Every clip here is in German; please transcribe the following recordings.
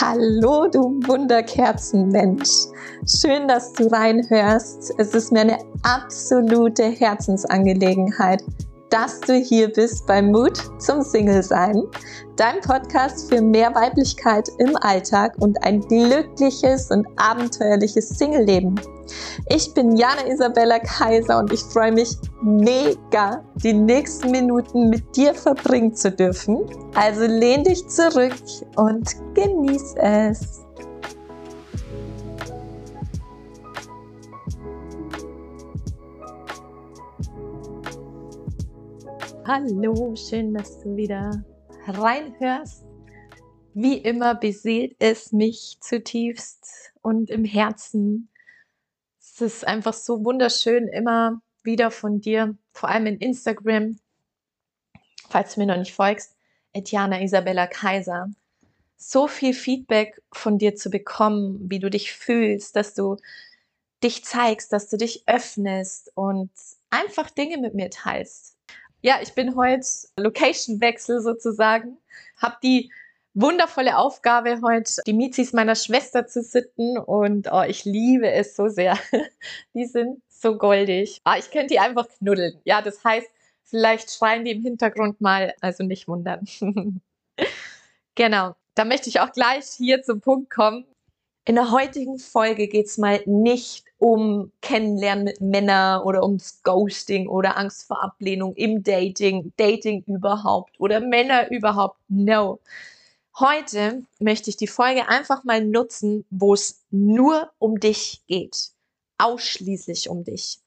Hallo, du Wunderkerzenmensch. Schön, dass du reinhörst. Es ist mir eine absolute Herzensangelegenheit, dass du hier bist bei Mut zum Single-Sein, dein Podcast für mehr Weiblichkeit im Alltag und ein glückliches und abenteuerliches Single-Leben. Ich bin Jana Isabella Kaiser und ich freue mich mega, die nächsten Minuten mit dir verbringen zu dürfen. Also lehn dich zurück und genieß es. Hallo, schön, dass du wieder reinhörst. Wie immer beseelt es mich zutiefst und im Herzen. Es ist einfach so wunderschön, immer wieder von dir, vor allem in Instagram, falls du mir noch nicht folgst, Etiana Isabella Kaiser, so viel Feedback von dir zu bekommen, wie du dich fühlst, dass du dich zeigst, dass du dich öffnest und einfach Dinge mit mir teilst. Ja, ich bin heute Location-Wechsel sozusagen, habe die wundervolle Aufgabe heute, die Mizis meiner Schwester zu sitten und oh, ich liebe es so sehr. die sind so goldig. Ah, ich könnte die einfach knuddeln. Ja, das heißt, vielleicht schreien die im Hintergrund mal, also nicht wundern. genau. Da möchte ich auch gleich hier zum Punkt kommen. In der heutigen Folge geht es mal nicht um Kennenlernen mit Männern oder ums Ghosting oder Angst vor Ablehnung im Dating, Dating überhaupt oder Männer überhaupt. No. Heute möchte ich die Folge einfach mal nutzen, wo es nur um dich geht. Ausschließlich um dich.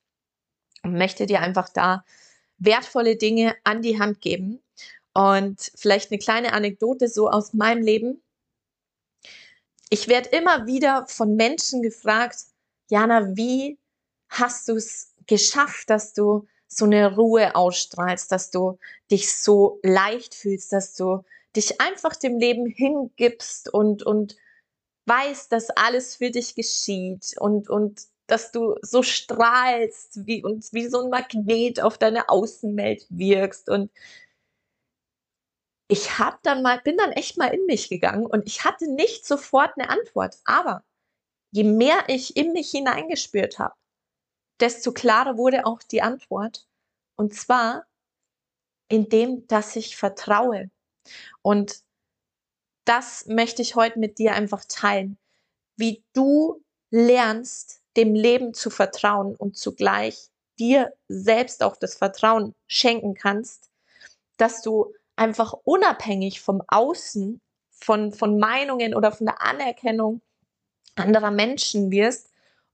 Und möchte dir einfach da wertvolle Dinge an die Hand geben. Und vielleicht eine kleine Anekdote so aus meinem Leben. Ich werde immer wieder von Menschen gefragt, Jana, wie hast du es geschafft, dass du so eine Ruhe ausstrahlst, dass du dich so leicht fühlst, dass du dich einfach dem Leben hingibst und, und weißt, dass alles für dich geschieht und, und dass du so strahlst wie, und wie so ein Magnet auf deine Außenwelt wirkst und ich habe dann mal, bin dann echt mal in mich gegangen und ich hatte nicht sofort eine Antwort. Aber je mehr ich in mich hineingespürt habe, desto klarer wurde auch die Antwort. Und zwar in dem, dass ich vertraue. Und das möchte ich heute mit dir einfach teilen, wie du lernst, dem Leben zu vertrauen und zugleich dir selbst auch das Vertrauen schenken kannst, dass du einfach unabhängig vom Außen, von, von Meinungen oder von der Anerkennung anderer Menschen wirst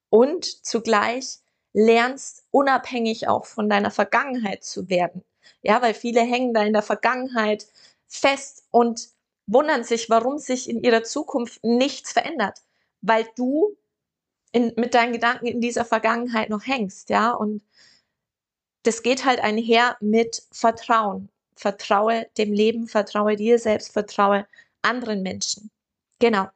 und zugleich lernst, unabhängig auch von deiner Vergangenheit zu werden. Ja, weil viele hängen da in der Vergangenheit fest und wundern sich, warum sich in ihrer Zukunft nichts verändert, weil du in, mit deinen Gedanken in dieser Vergangenheit noch hängst, ja, und das geht halt einher mit Vertrauen vertraue dem Leben, vertraue dir selbst, vertraue anderen Menschen. Genau.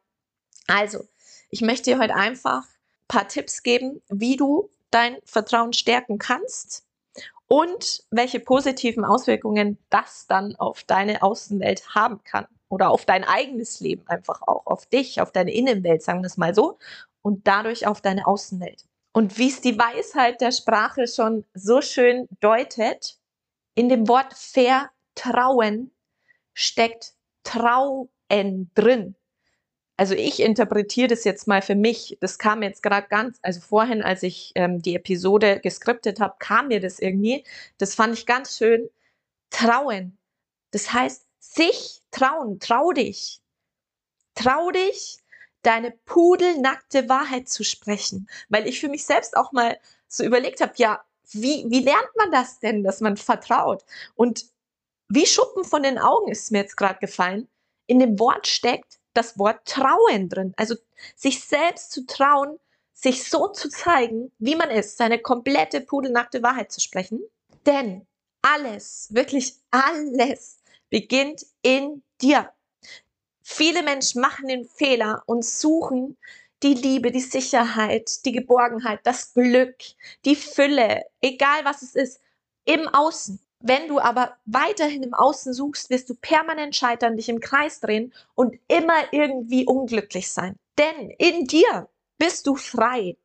Also, ich möchte dir heute einfach ein paar Tipps geben, wie du dein Vertrauen stärken kannst und welche positiven Auswirkungen das dann auf deine Außenwelt haben kann oder auf dein eigenes Leben einfach auch, auf dich, auf deine Innenwelt, sagen wir es mal so, und dadurch auf deine Außenwelt. Und wie es die Weisheit der Sprache schon so schön deutet, in dem Wort Vertrauen steckt Trauen drin. Also ich interpretiere das jetzt mal für mich. Das kam jetzt gerade ganz, also vorhin, als ich ähm, die Episode geskriptet habe, kam mir das irgendwie. Das fand ich ganz schön. Trauen. Das heißt, sich trauen. Trau dich. Trau dich, deine pudelnackte Wahrheit zu sprechen. Weil ich für mich selbst auch mal so überlegt habe, ja, wie, wie lernt man das denn, dass man vertraut? Und wie Schuppen von den Augen ist mir jetzt gerade gefallen. In dem Wort steckt das Wort Trauen drin. Also sich selbst zu trauen, sich so zu zeigen, wie man ist, seine komplette pudelnackte Wahrheit zu sprechen. Denn alles, wirklich alles beginnt in dir. Viele Menschen machen den Fehler und suchen die Liebe, die Sicherheit, die Geborgenheit, das Glück, die Fülle, egal was es ist, im Außen. Wenn du aber weiterhin im Außen suchst, wirst du permanent scheitern, dich im Kreis drehen und immer irgendwie unglücklich sein. Denn in dir bist du frei.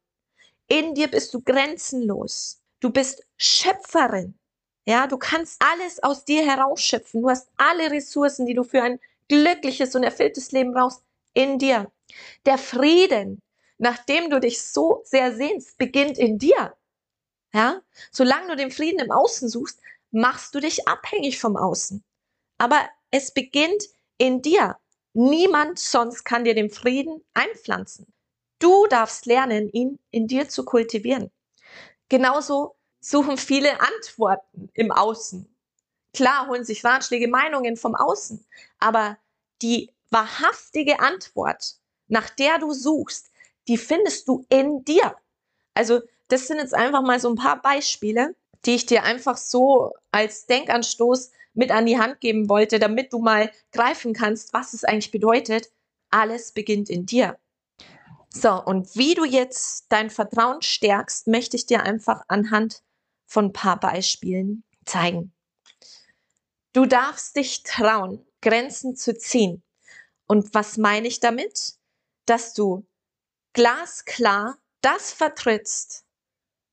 In dir bist du grenzenlos. Du bist Schöpferin. Ja, du kannst alles aus dir herausschöpfen. Du hast alle Ressourcen, die du für ein glückliches und erfülltes Leben brauchst, in dir. Der Frieden, nachdem du dich so sehr sehnst, beginnt in dir. Ja, solange du den Frieden im Außen suchst, machst du dich abhängig vom Außen. Aber es beginnt in dir. Niemand sonst kann dir den Frieden einpflanzen. Du darfst lernen, ihn in dir zu kultivieren. Genauso suchen viele Antworten im Außen. Klar holen sich Ratschläge, Meinungen vom Außen, aber die wahrhaftige Antwort, nach der du suchst, die findest du in dir. Also das sind jetzt einfach mal so ein paar Beispiele, die ich dir einfach so als Denkanstoß mit an die Hand geben wollte, damit du mal greifen kannst, was es eigentlich bedeutet. Alles beginnt in dir. So, und wie du jetzt dein Vertrauen stärkst, möchte ich dir einfach anhand von ein paar Beispielen zeigen. Du darfst dich trauen, Grenzen zu ziehen. Und was meine ich damit? Dass du glasklar das vertrittst,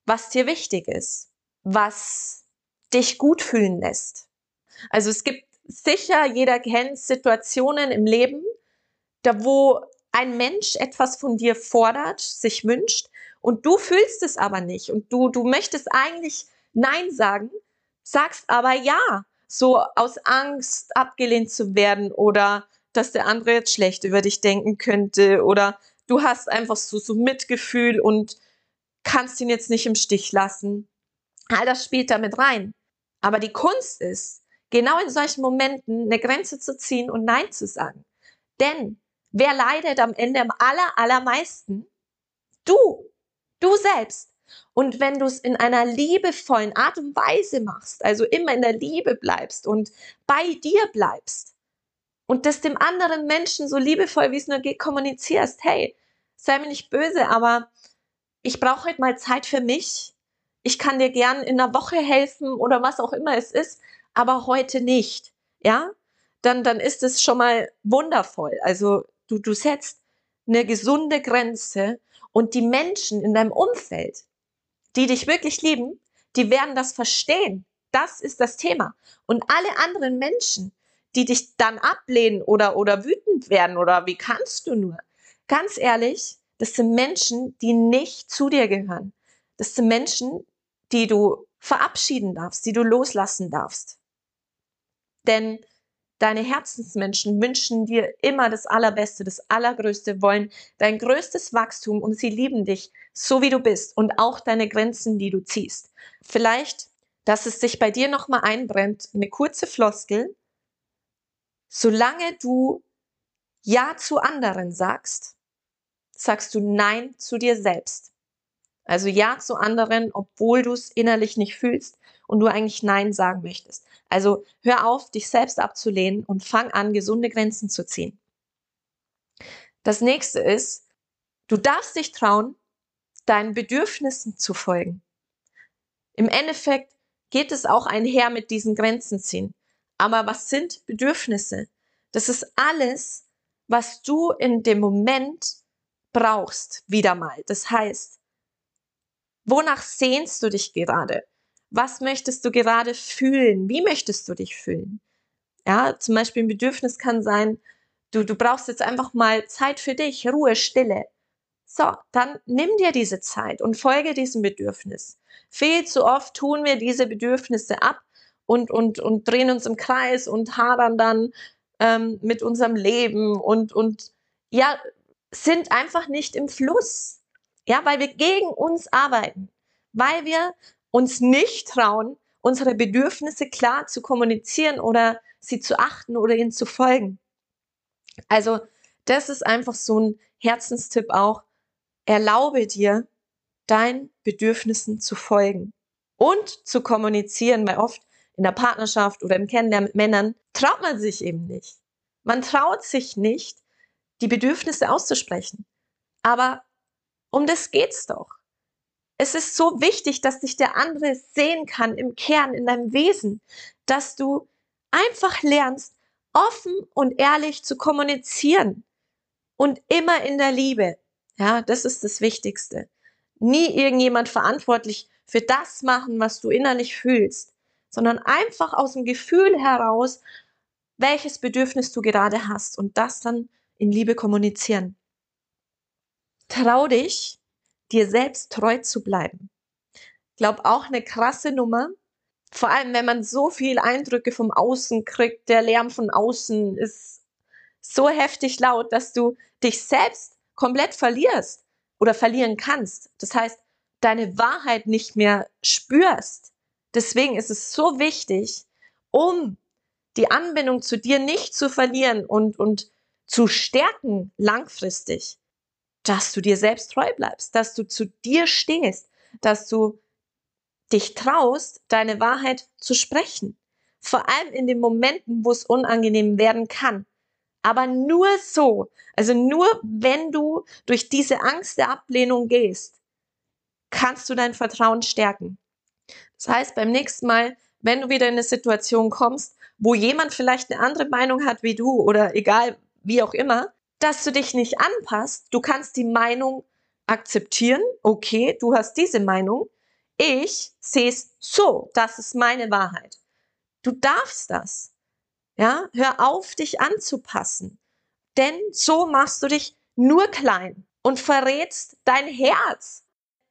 was dir wichtig ist, was dich gut fühlen lässt. Also es gibt sicher, jeder kennt Situationen im Leben, da wo ein Mensch etwas von dir fordert, sich wünscht und du fühlst es aber nicht und du, du möchtest eigentlich Nein sagen, sagst aber Ja, so aus Angst abgelehnt zu werden oder dass der andere jetzt schlecht über dich denken könnte oder du hast einfach so, so Mitgefühl und kannst ihn jetzt nicht im Stich lassen. All das spielt damit rein. Aber die Kunst ist, genau in solchen Momenten eine Grenze zu ziehen und Nein zu sagen. Denn Wer leidet am Ende am aller, allermeisten? Du. Du selbst. Und wenn du es in einer liebevollen Art und Weise machst, also immer in der Liebe bleibst und bei dir bleibst und das dem anderen Menschen so liebevoll, wie es nur geht, kommunizierst, hey, sei mir nicht böse, aber ich brauche heute mal Zeit für mich. Ich kann dir gern in einer Woche helfen oder was auch immer es ist, aber heute nicht. Ja? Dann, dann ist es schon mal wundervoll. Also Du, du setzt eine gesunde Grenze und die Menschen in deinem Umfeld, die dich wirklich lieben, die werden das verstehen. Das ist das Thema. Und alle anderen Menschen, die dich dann ablehnen oder, oder wütend werden oder wie kannst du nur? Ganz ehrlich, das sind Menschen, die nicht zu dir gehören. Das sind Menschen, die du verabschieden darfst, die du loslassen darfst. Denn Deine Herzensmenschen wünschen dir immer das Allerbeste, das Allergrößte, wollen dein größtes Wachstum und sie lieben dich, so wie du bist und auch deine Grenzen, die du ziehst. Vielleicht, dass es sich bei dir nochmal einbrennt, eine kurze Floskel. Solange du Ja zu anderen sagst, sagst du Nein zu dir selbst. Also Ja zu anderen, obwohl du es innerlich nicht fühlst und du eigentlich Nein sagen möchtest. Also hör auf, dich selbst abzulehnen und fang an, gesunde Grenzen zu ziehen. Das nächste ist, du darfst dich trauen, deinen Bedürfnissen zu folgen. Im Endeffekt geht es auch einher mit diesen Grenzen ziehen. Aber was sind Bedürfnisse? Das ist alles, was du in dem Moment brauchst, wieder mal. Das heißt, wonach sehnst du dich gerade? was möchtest du gerade fühlen? Wie möchtest du dich fühlen? Ja, zum Beispiel ein Bedürfnis kann sein, du, du brauchst jetzt einfach mal Zeit für dich, Ruhe, Stille. So, dann nimm dir diese Zeit und folge diesem Bedürfnis. Viel zu oft tun wir diese Bedürfnisse ab und, und, und drehen uns im Kreis und hadern dann ähm, mit unserem Leben und, und ja, sind einfach nicht im Fluss. Ja, weil wir gegen uns arbeiten, weil wir uns nicht trauen, unsere Bedürfnisse klar zu kommunizieren oder sie zu achten oder ihnen zu folgen. Also das ist einfach so ein Herzenstipp auch. Erlaube dir, deinen Bedürfnissen zu folgen und zu kommunizieren, weil oft in der Partnerschaft oder im Kennenlernen mit Männern traut man sich eben nicht. Man traut sich nicht, die Bedürfnisse auszusprechen. Aber um das geht's doch. es ist so wichtig, dass dich der andere sehen kann im Kern, in deinem Wesen, dass du einfach lernst, offen und ehrlich zu kommunizieren und immer in der Liebe. Ja, das ist das Wichtigste. Nie irgendjemand verantwortlich für das machen, was du innerlich fühlst, sondern einfach aus dem Gefühl heraus, welches Bedürfnis du gerade hast und das dann in Liebe kommunizieren. Trau dich, dir selbst treu zu bleiben. Ich glaube auch eine krasse Nummer. Vor allem, wenn man so viel Eindrücke vom Außen kriegt, der Lärm von außen ist so heftig laut, dass du dich selbst komplett verlierst oder verlieren kannst. Das heißt, deine Wahrheit nicht mehr spürst. Deswegen ist es so wichtig, um die Anbindung zu dir nicht zu verlieren und, und zu stärken langfristig, dass du dir selbst treu bleibst, dass du zu dir stehst, dass du dich traust, deine Wahrheit zu sprechen. Vor allem in den Momenten, wo es unangenehm werden kann. Aber nur so, also nur wenn du durch diese Angst der Ablehnung gehst, kannst du dein Vertrauen stärken. Das heißt, beim nächsten Mal, wenn du wieder in eine Situation kommst, wo jemand vielleicht eine andere Meinung hat wie du oder egal wie auch immer, dass du dich nicht anpasst. Du kannst die Meinung akzeptieren. Okay, du hast diese Meinung. Ich sehe es so. Das ist meine Wahrheit. Du darfst das. Ja, hör auf, dich anzupassen. Denn so machst du dich nur klein und verrätst dein Herz,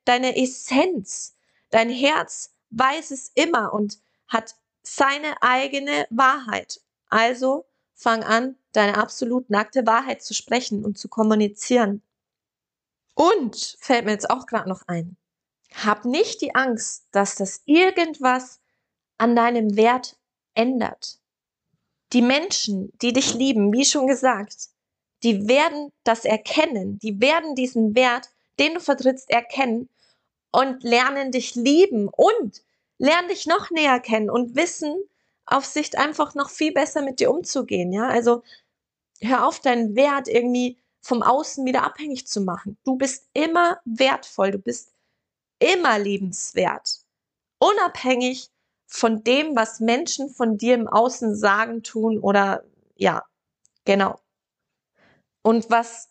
deine Essenz. Dein Herz weiß es immer und hat seine eigene Wahrheit. Also fang an, deine absolut nackte Wahrheit zu sprechen und zu kommunizieren. Und fällt mir jetzt auch gerade noch ein, hab nicht die Angst, dass das irgendwas an deinem Wert ändert. Die Menschen, die dich lieben, wie schon gesagt, die werden das erkennen, die werden diesen Wert, den du vertrittst, erkennen und lernen dich lieben und lernen dich noch näher kennen und wissen auf Sicht einfach noch viel besser mit dir umzugehen. Ja, also hör auf, deinen Wert irgendwie vom Außen wieder abhängig zu machen. Du bist immer wertvoll, du bist immer liebenswert. Unabhängig von dem, was Menschen von dir im Außen sagen, tun oder ja, genau. Und was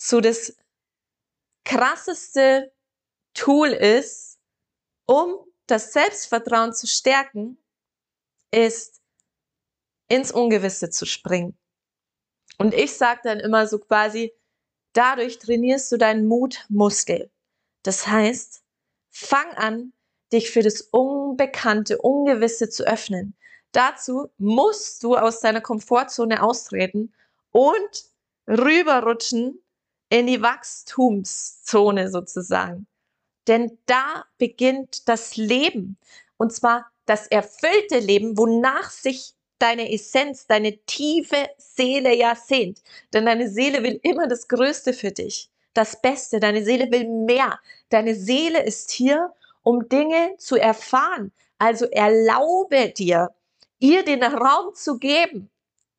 so das krasseste Tool ist, um das Selbstvertrauen zu stärken, ist ins Ungewisse zu springen. Und ich sage dann immer so quasi, dadurch trainierst du deinen Mutmuskel. Das heißt, fang an, dich für das Unbekannte, Ungewisse zu öffnen. Dazu musst du aus deiner Komfortzone austreten und rüberrutschen in die Wachstumszone sozusagen. Denn da beginnt das Leben. Und zwar das erfüllte Leben, wonach sich deine Essenz, deine tiefe Seele ja sehnt. Denn deine Seele will immer das Größte für dich, das Beste. Deine Seele will mehr. Deine Seele ist hier, um Dinge zu erfahren. Also erlaube dir, ihr den Raum zu geben,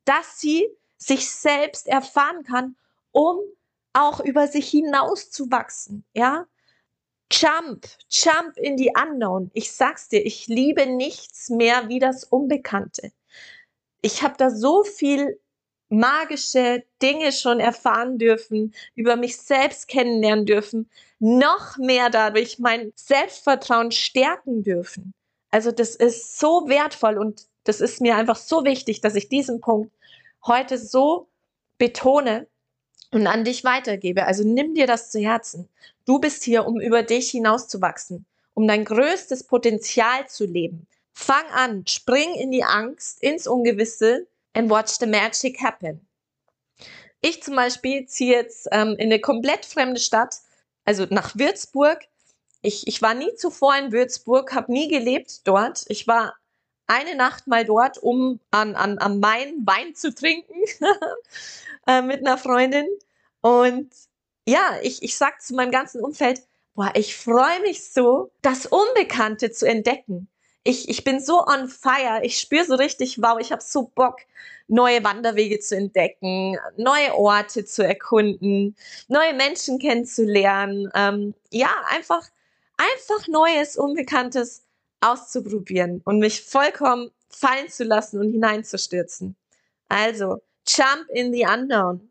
dass sie sich selbst erfahren kann, um auch über sich hinaus zu wachsen. Ja, Jump, jump in die Unknown. Ich sag's dir, ich liebe nichts mehr wie das Unbekannte. Ich habe da so viel magische Dinge schon erfahren dürfen, über mich selbst kennenlernen dürfen, noch mehr dadurch mein Selbstvertrauen stärken dürfen. Also das ist so wertvoll und das ist mir einfach so wichtig, dass ich diesen Punkt heute so betone, und an dich weitergebe. Also nimm dir das zu Herzen. Du bist hier, um über dich hinauszuwachsen, um dein größtes Potenzial zu leben. Fang an, spring in die Angst, ins Ungewisse and watch the magic happen. Ich zum Beispiel ziehe jetzt ähm, in eine komplett fremde Stadt, also nach Würzburg. Ich, ich war nie zuvor in Würzburg, habe nie gelebt dort. Ich war eine Nacht mal dort, um an, an, an Main Wein zu trinken äh, mit einer Freundin. Und ja, ich, ich sag zu meinem ganzen Umfeld, boah, ich freue mich so, das Unbekannte zu entdecken. Ich, ich bin so on fire, ich spüre so richtig, wow, ich habe so Bock, neue Wanderwege zu entdecken, neue Orte zu erkunden, neue Menschen kennenzulernen. Ähm, ja, einfach einfach Neues, Unbekanntes auszuprobieren und mich vollkommen fallen zu lassen und hineinzustürzen. Also, jump in the unknown.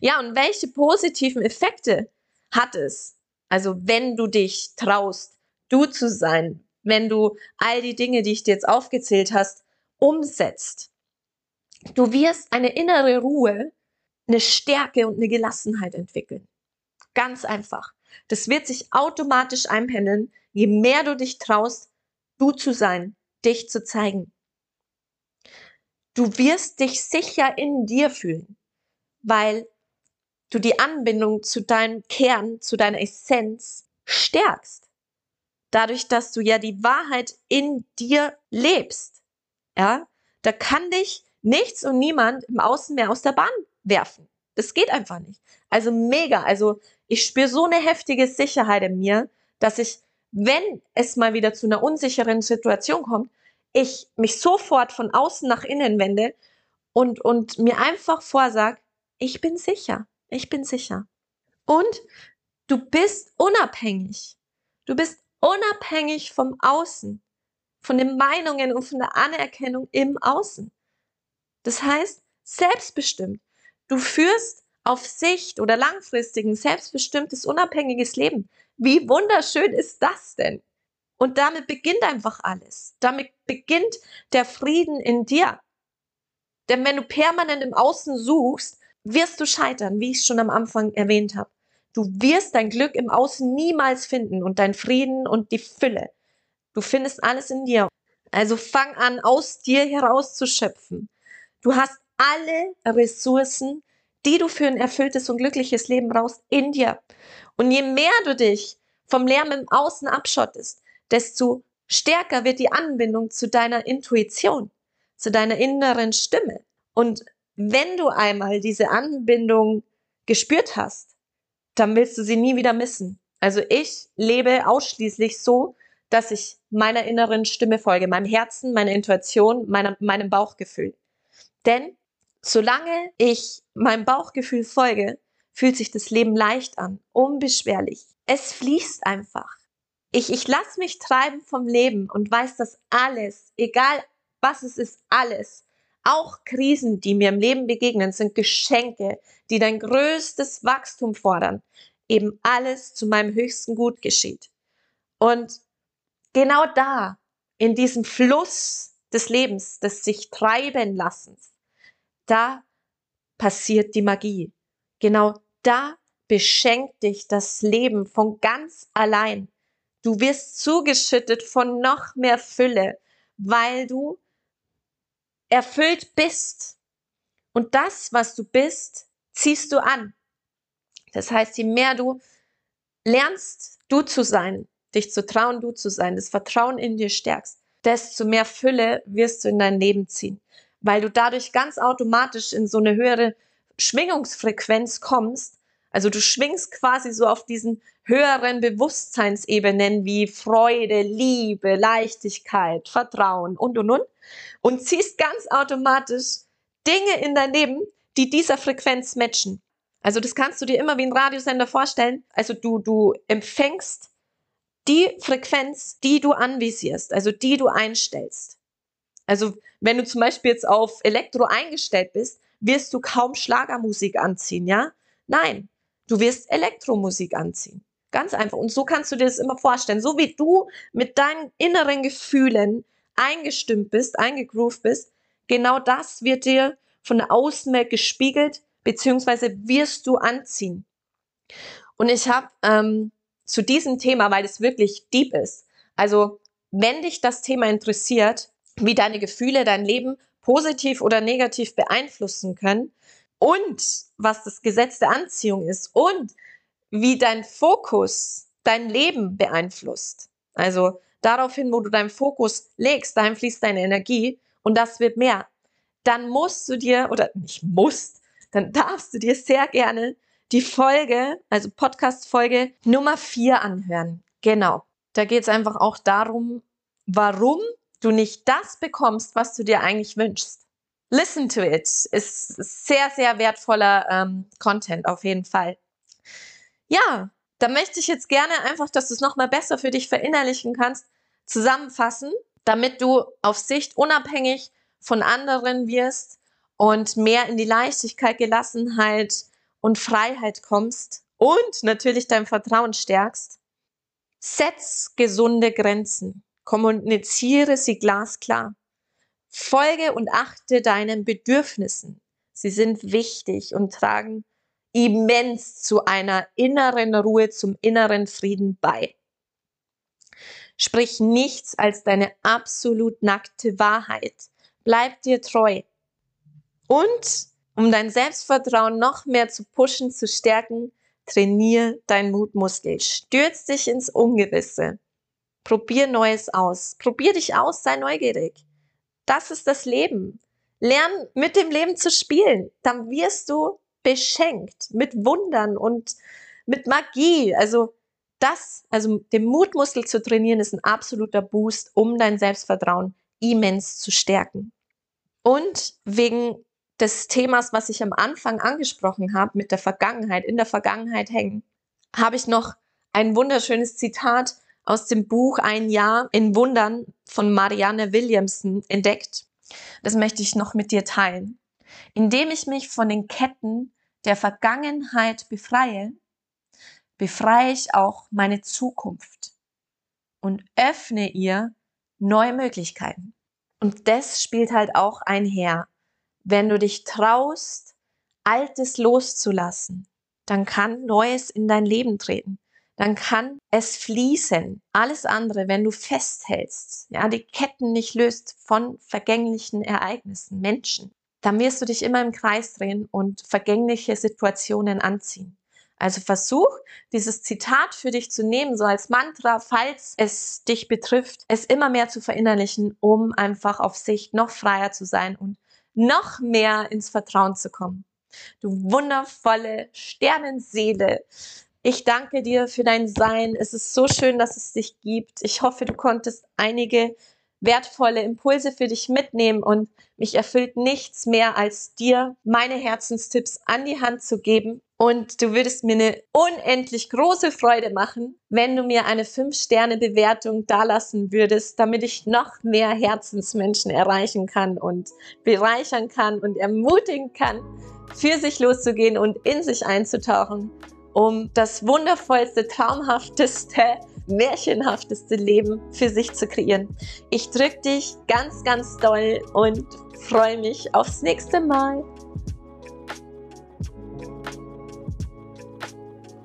Ja, und welche positiven Effekte hat es? Also, wenn du dich traust, du zu sein, wenn du all die Dinge, die ich dir jetzt aufgezählt hast, umsetzt. Du wirst eine innere Ruhe, eine Stärke und eine Gelassenheit entwickeln. Ganz einfach. Das wird sich automatisch einpendeln, je mehr du dich traust, du zu sein, dich zu zeigen. Du wirst dich sicher in dir fühlen, weil du die Anbindung zu deinem Kern, zu deiner Essenz stärkst. Dadurch, dass du ja die Wahrheit in dir lebst. Ja, da kann dich nichts und niemand im Außen mehr aus der Bahn werfen. Das geht einfach nicht. Also mega. Also ich spüre so eine heftige Sicherheit in mir, dass ich, wenn es mal wieder zu einer unsicheren Situation kommt, ich mich sofort von außen nach innen wende und, und mir einfach vorsag, ich bin sicher, ich bin sicher. Und du bist unabhängig. Du bist unabhängig vom Außen, von den Meinungen und von der Anerkennung im Außen. Das heißt, selbstbestimmt. Du führst auf Sicht oder langfristig ein selbstbestimmtes, unabhängiges Leben. Wie wunderschön ist das denn? Und damit beginnt einfach alles. Damit beginnt der Frieden in dir. Denn wenn du permanent im Außen suchst, wirst du scheitern, wie ich schon am Anfang erwähnt habe. Du wirst dein Glück im Außen niemals finden und dein Frieden und die Fülle. Du findest alles in dir. Also fang an, aus dir heraus zu schöpfen. Du hast alle Ressourcen, die du für ein erfülltes und glückliches Leben brauchst, in dir. Und je mehr du dich vom Lärm im Außen abschottest, desto stärker wird die Anbindung zu deiner Intuition, zu deiner inneren Stimme. Und wenn du einmal diese Anbindung gespürt hast, dann willst du sie nie wieder missen. Also ich lebe ausschließlich so, dass ich meiner inneren Stimme folge, meinem Herzen, meiner Intuition, meiner, meinem Bauchgefühl. Denn solange ich meinem Bauchgefühl folge, fühlt sich das Leben leicht an, unbeschwerlich. Es fließt einfach. Ich, ich lasse mich treiben vom Leben und weiß, dass alles, egal was es ist, alles, auch Krisen, die mir im Leben begegnen, sind Geschenke, die dein größtes Wachstum fordern. Eben alles zu meinem höchsten Gut geschieht. Und genau da, in diesem Fluss des Lebens, des sich treiben lassens, da passiert die Magie. Genau da beschenkt dich das Leben von ganz allein. Du wirst zugeschüttet von noch mehr Fülle, weil du erfüllt bist. Und das, was du bist, ziehst du an. Das heißt, je mehr du lernst, du zu sein, dich zu trauen, du zu sein, das Vertrauen in dir stärkst, desto mehr Fülle wirst du in dein Leben ziehen, weil du dadurch ganz automatisch in so eine höhere Schwingungsfrequenz kommst. Also du schwingst quasi so auf diesen höheren Bewusstseinsebenen wie Freude, Liebe, Leichtigkeit, Vertrauen und und und und ziehst ganz automatisch Dinge in dein Leben, die dieser Frequenz matchen. Also das kannst du dir immer wie ein Radiosender vorstellen. Also du, du empfängst die Frequenz, die du anvisierst, also die du einstellst. Also wenn du zum Beispiel jetzt auf Elektro eingestellt bist, wirst du kaum Schlagermusik anziehen, ja? Nein, du wirst Elektromusik anziehen. Ganz einfach. Und so kannst du dir das immer vorstellen. So wie du mit deinen inneren Gefühlen eingestimmt bist, eingegroovt bist, genau das wird dir von der Außenwelt gespiegelt, beziehungsweise wirst du anziehen. Und ich habe ähm, zu diesem Thema, weil es wirklich deep ist, also wenn dich das Thema interessiert, wie deine Gefühle dein Leben positiv oder negativ beeinflussen können und was das Gesetz der Anziehung ist und wie dein Fokus dein Leben beeinflusst. Also daraufhin, wo du deinen Fokus legst, dahin fließt deine Energie und das wird mehr. Dann musst du dir, oder nicht musst, dann darfst du dir sehr gerne die Folge, also Podcast-Folge Nummer 4 anhören. Genau. Da geht es einfach auch darum, warum du nicht das bekommst, was du dir eigentlich wünschst. Listen to it ist sehr, sehr wertvoller ähm, Content auf jeden Fall. Ja, Da möchte ich jetzt gerne einfach, dass du es nochmal besser für dich verinnerlichen kannst, zusammenfassen, damit du auf Sicht unabhängig von anderen wirst und mehr in die Leichtigkeit, Gelassenheit und Freiheit kommst und natürlich dein Vertrauen stärkst. Setz gesunde Grenzen. Kommuniziere sie glasklar. Folge und achte deinen Bedürfnissen. Sie sind wichtig und tragen immens zu einer inneren Ruhe, zum inneren Frieden bei. Sprich nichts als deine absolut nackte Wahrheit. Bleib dir treu. Und um dein Selbstvertrauen noch mehr zu pushen, zu stärken, trainier dein Mutmuskel. Stürz dich ins Ungewisse. Probier Neues aus. Probier dich aus, sei neugierig. Das ist das Leben. Lern mit dem Leben zu spielen. Dann wirst du beschenkt mit Wundern und mit Magie. Also das, also den Mutmuskel zu trainieren, ist ein absoluter Boost, um dein Selbstvertrauen immens zu stärken. Und wegen des Themas, was ich am Anfang angesprochen habe, mit der Vergangenheit, in der Vergangenheit hängen, habe ich noch ein wunderschönes Zitat aus dem Buch Ein Jahr in Wundern von Marianne Williamson entdeckt. Das möchte ich noch mit dir teilen. Indem ich mich von den Ketten der Vergangenheit befreie, befreie ich auch meine Zukunft und öffne ihr neue Möglichkeiten. Und das spielt halt auch einher wenn du dich traust, Altes loszulassen, dann kann Neues in dein Leben treten. Dann kann es fließen. Alles andere, wenn du festhältst, ja, die Ketten nicht löst von vergänglichen Ereignissen, Menschen, dann wirst du dich immer im Kreis drehen und vergängliche Situationen anziehen. Also versuch, dieses Zitat für dich zu nehmen, so als Mantra, falls es dich betrifft, es immer mehr zu verinnerlichen, um einfach auf Sicht noch freier zu sein und noch mehr ins Vertrauen zu kommen. Du wundervolle Sternenseele. Ich danke dir für dein Sein. Es ist so schön, dass es dich gibt. Ich hoffe, du konntest einige wertvolle Impulse für dich mitnehmen und mich erfüllt nichts mehr, als dir meine Herzenstipps an die Hand zu geben. Und du würdest mir eine unendlich große Freude machen, wenn du mir eine 5-Sterne-Bewertung dalassen würdest, damit ich noch mehr Herzensmenschen erreichen kann und bereichern kann und ermutigen kann, für sich loszugehen und in sich einzutauchen, um das wundervollste, traumhafteste märchenhafteste Leben für sich zu kreieren. Ich drücke dich ganz, ganz doll und freue mich aufs nächste Mal.